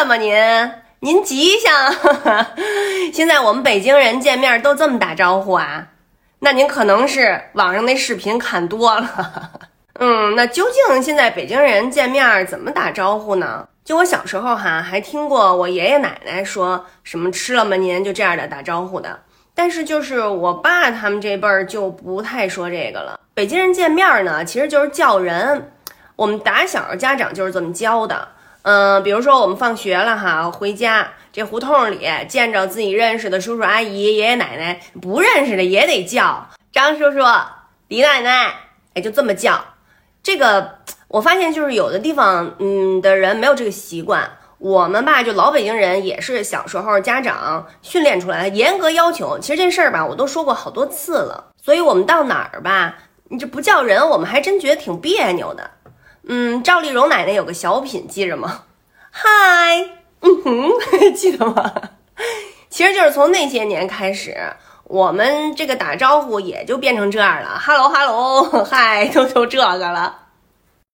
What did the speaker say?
了吗？您您吉祥？现在我们北京人见面都这么打招呼啊？那您可能是网上那视频看多了。嗯，那究竟现在北京人见面怎么打招呼呢？就我小时候哈，还听过我爷爷奶奶说什么吃了吗？您就这样的打招呼的。但是就是我爸他们这辈儿就不太说这个了。北京人见面呢，其实就是叫人。我们打小家长就是这么教的。嗯，比如说我们放学了哈，回家这胡同里见着自己认识的叔叔阿姨、爷爷奶奶，不认识的也得叫张叔叔、李奶奶，哎，就这么叫。这个我发现就是有的地方，嗯，的人没有这个习惯。我们吧，就老北京人也是小时候家长训练出来的，严格要求。其实这事儿吧，我都说过好多次了。所以我们到哪儿吧，你这不叫人，我们还真觉得挺别扭的。嗯，赵丽蓉奶奶有个小品，记着吗？嗨，嗯哼，记得吗？其实就是从那些年开始，我们这个打招呼也就变成这样了。哈喽哈喽嗨，都就这个了。